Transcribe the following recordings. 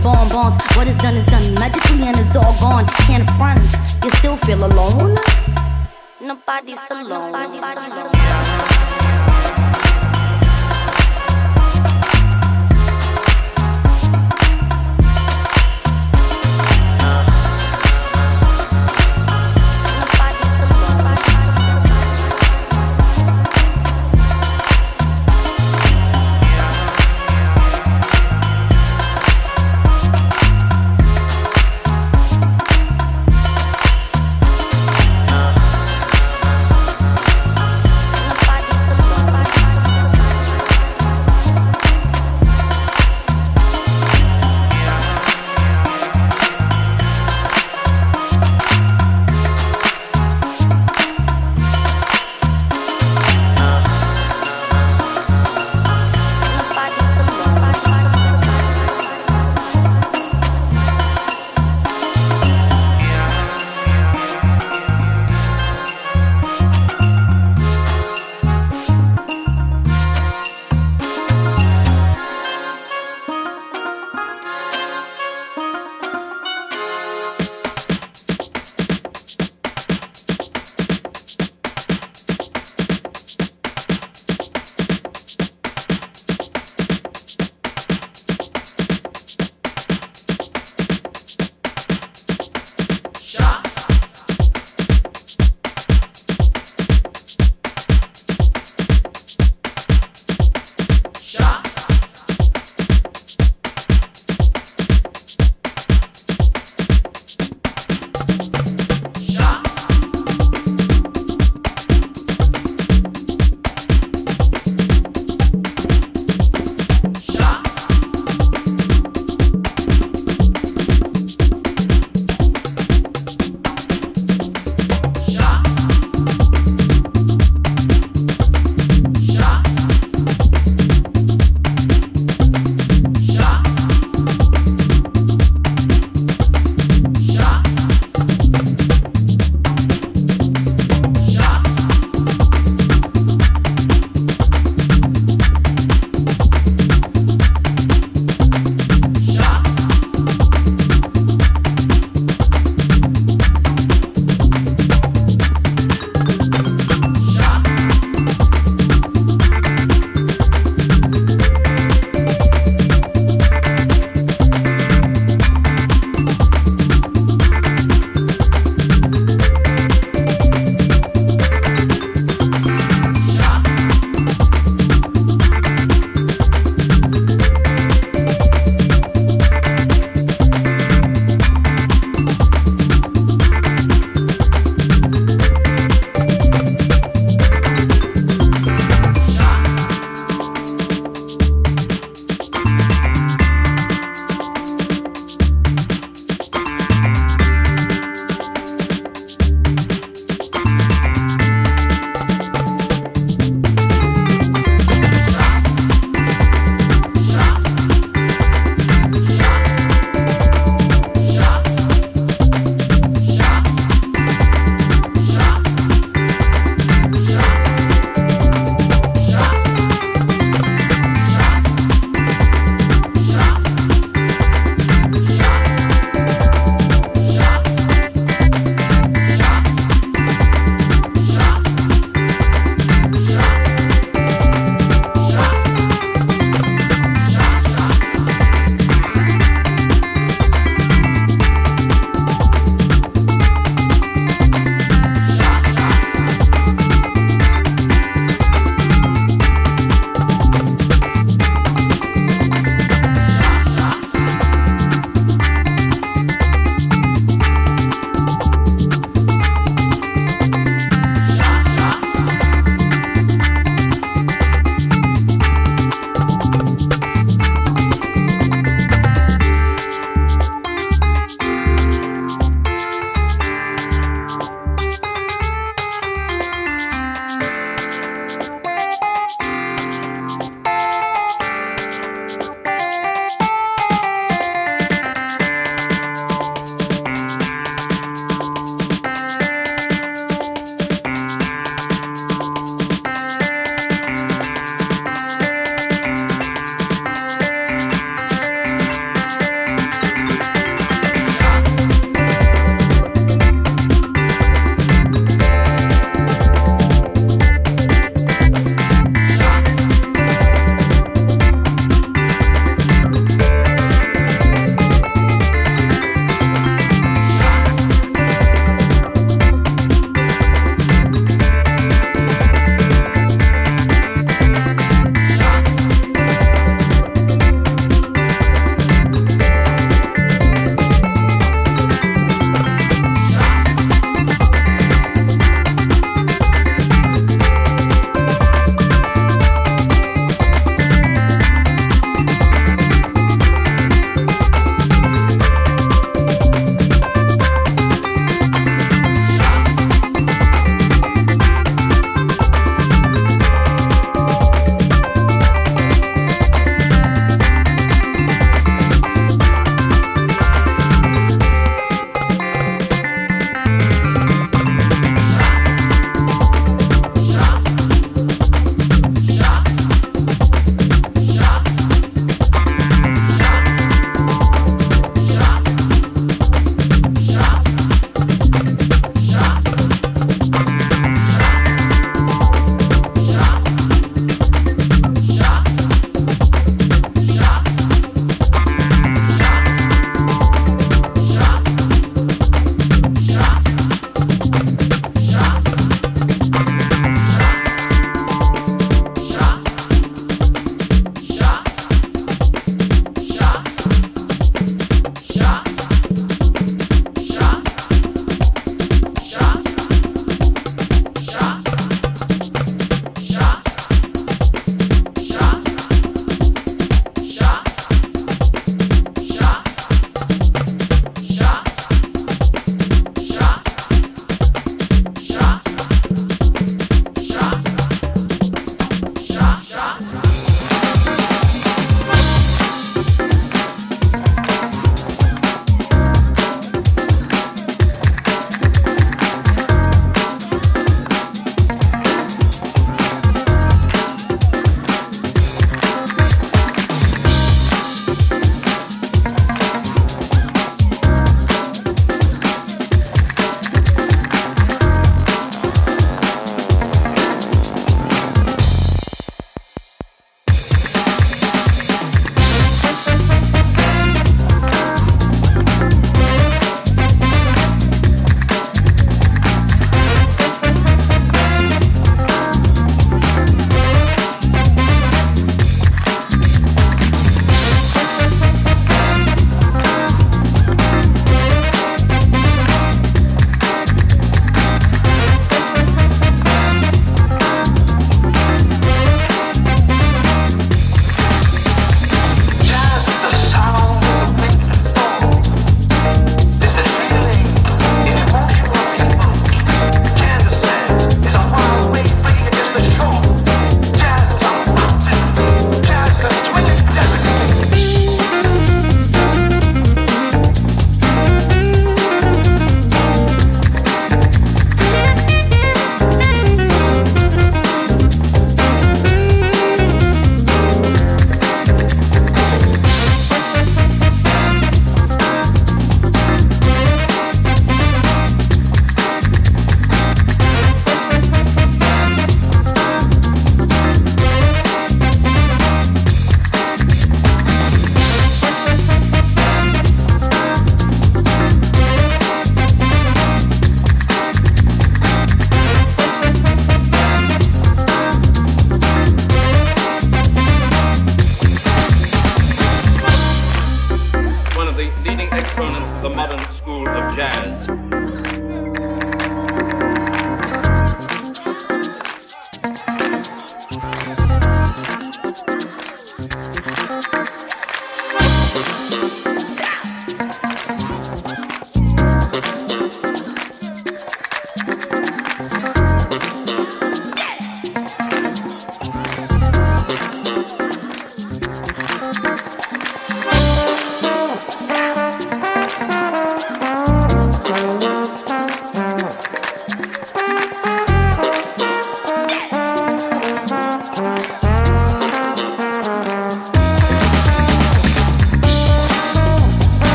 bonbons. What is done is done magically and it's all gone. Can't front, you still feel alone. Nobody's alone. Nobody's alone.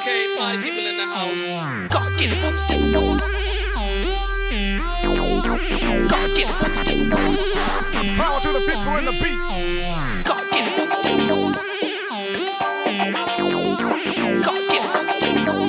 Okay, five people in the house. God, get it, what's the door. God, get it, what's the door. Power to the people in the beats. God, get it, what's the door. God, get it, what's the door.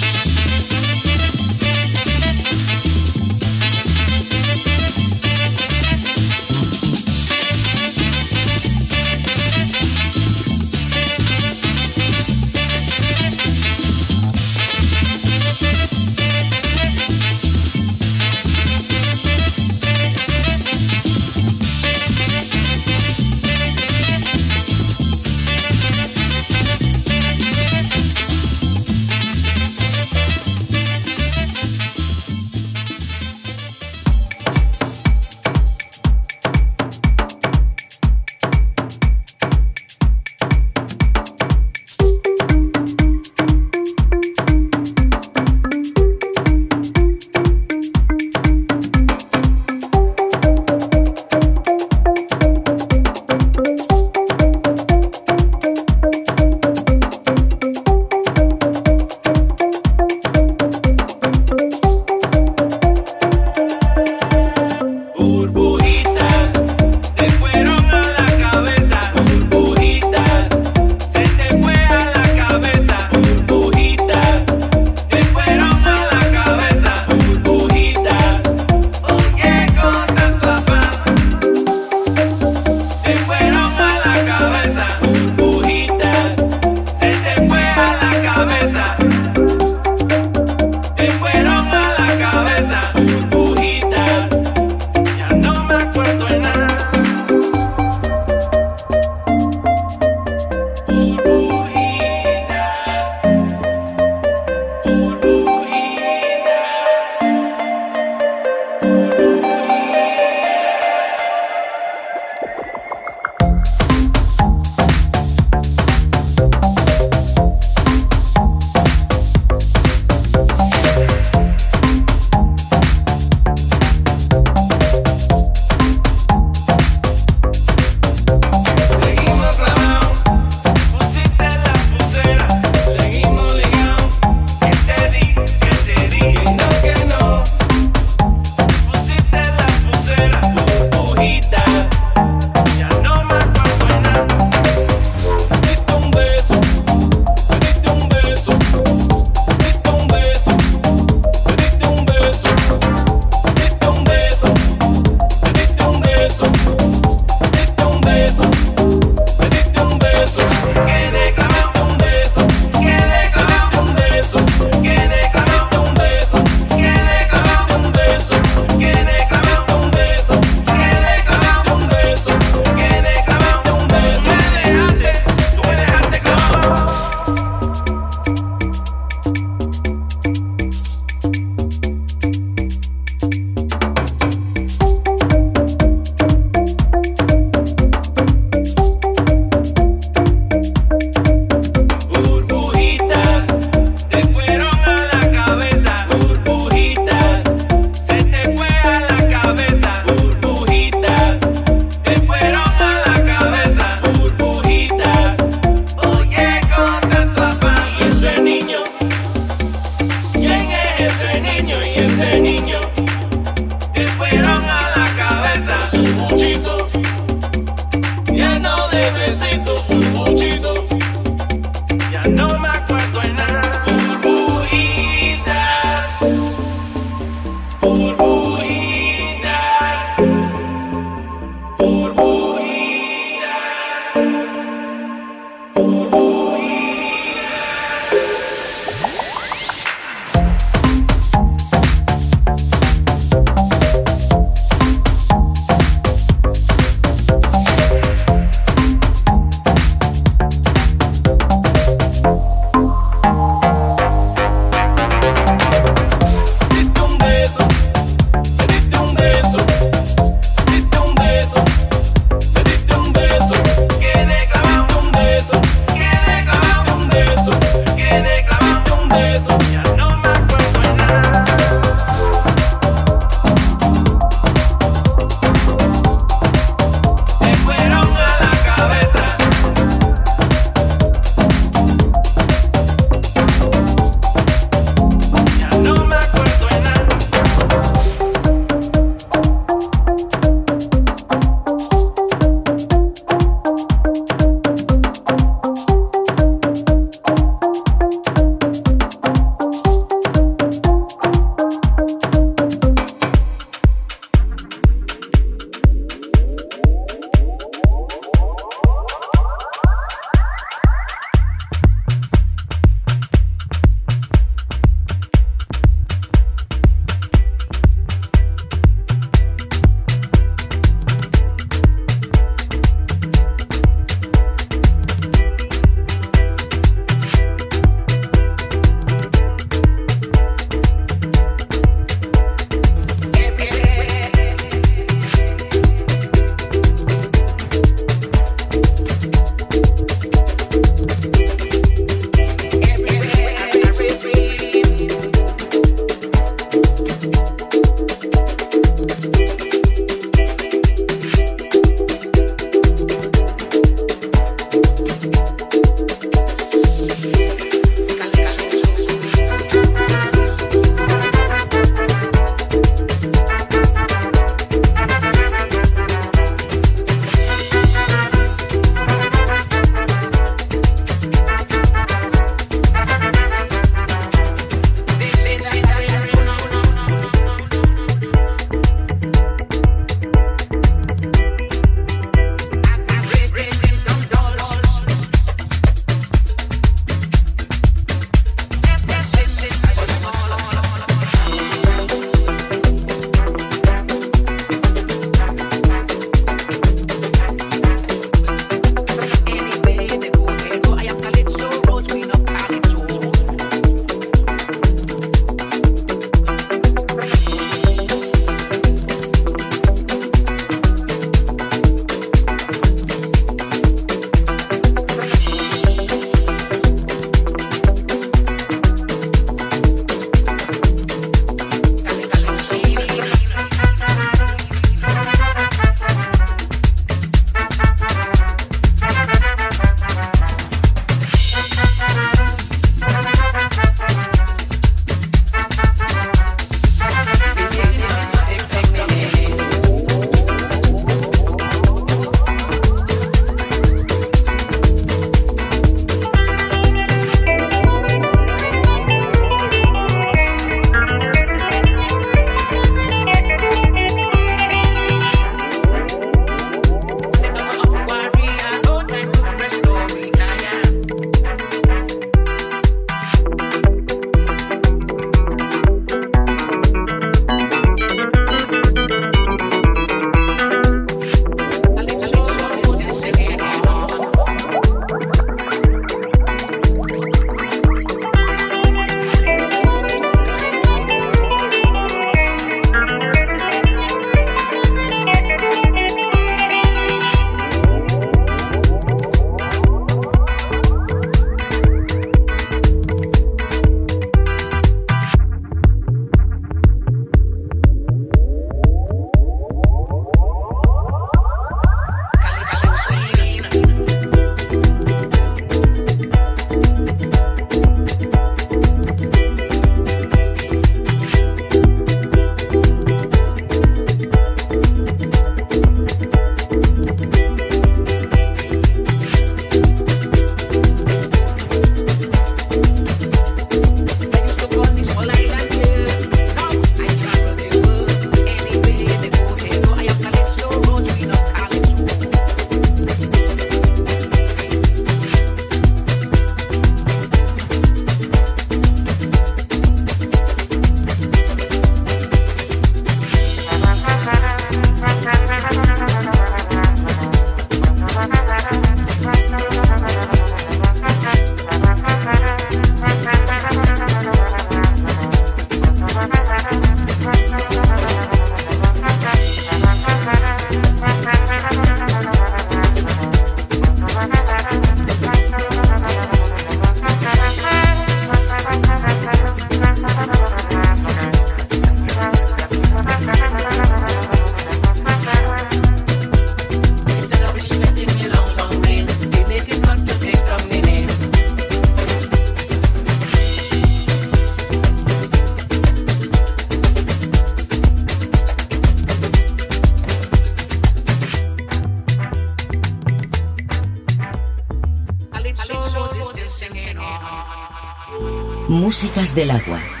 Músicas del agua.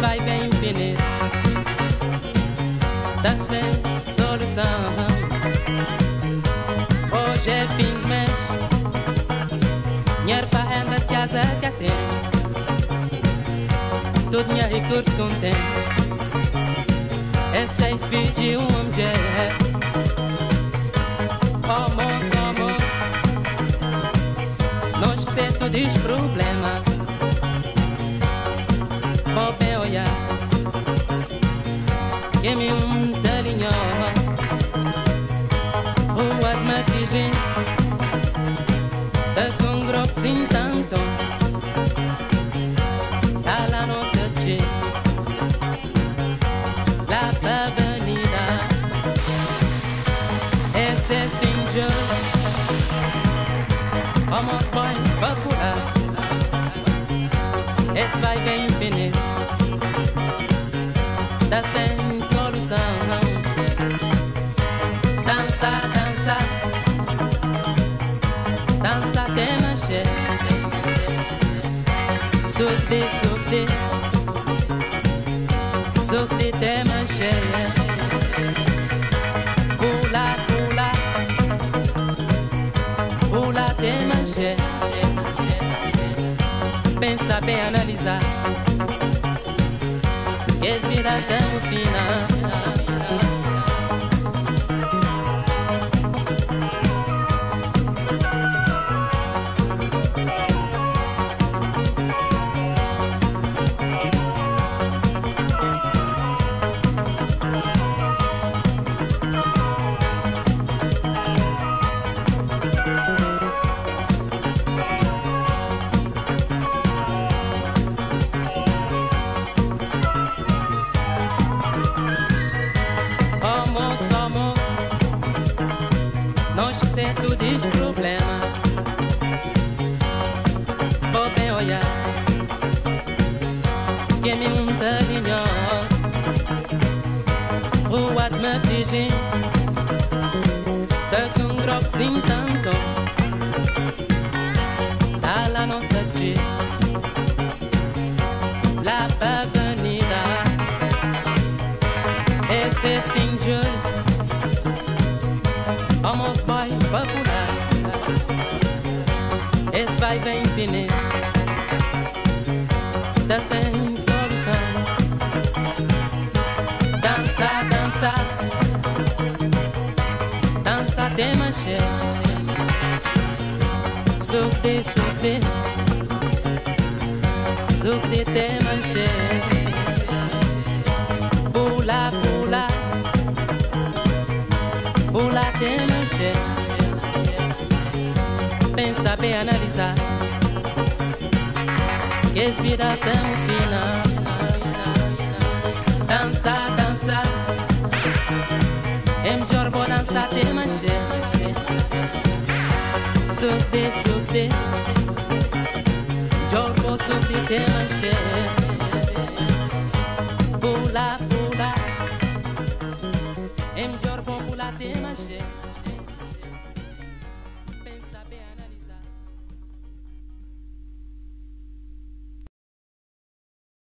vai bem infinito, Tá sem solução. Hoje é fim de mês. Dinheiro para renda de casa que tem. Tudo minha recurso contém. É seis filhos de um homem Almoço, oh, almoço. Oh, Nós que temos todos problemas. driving fina. Né?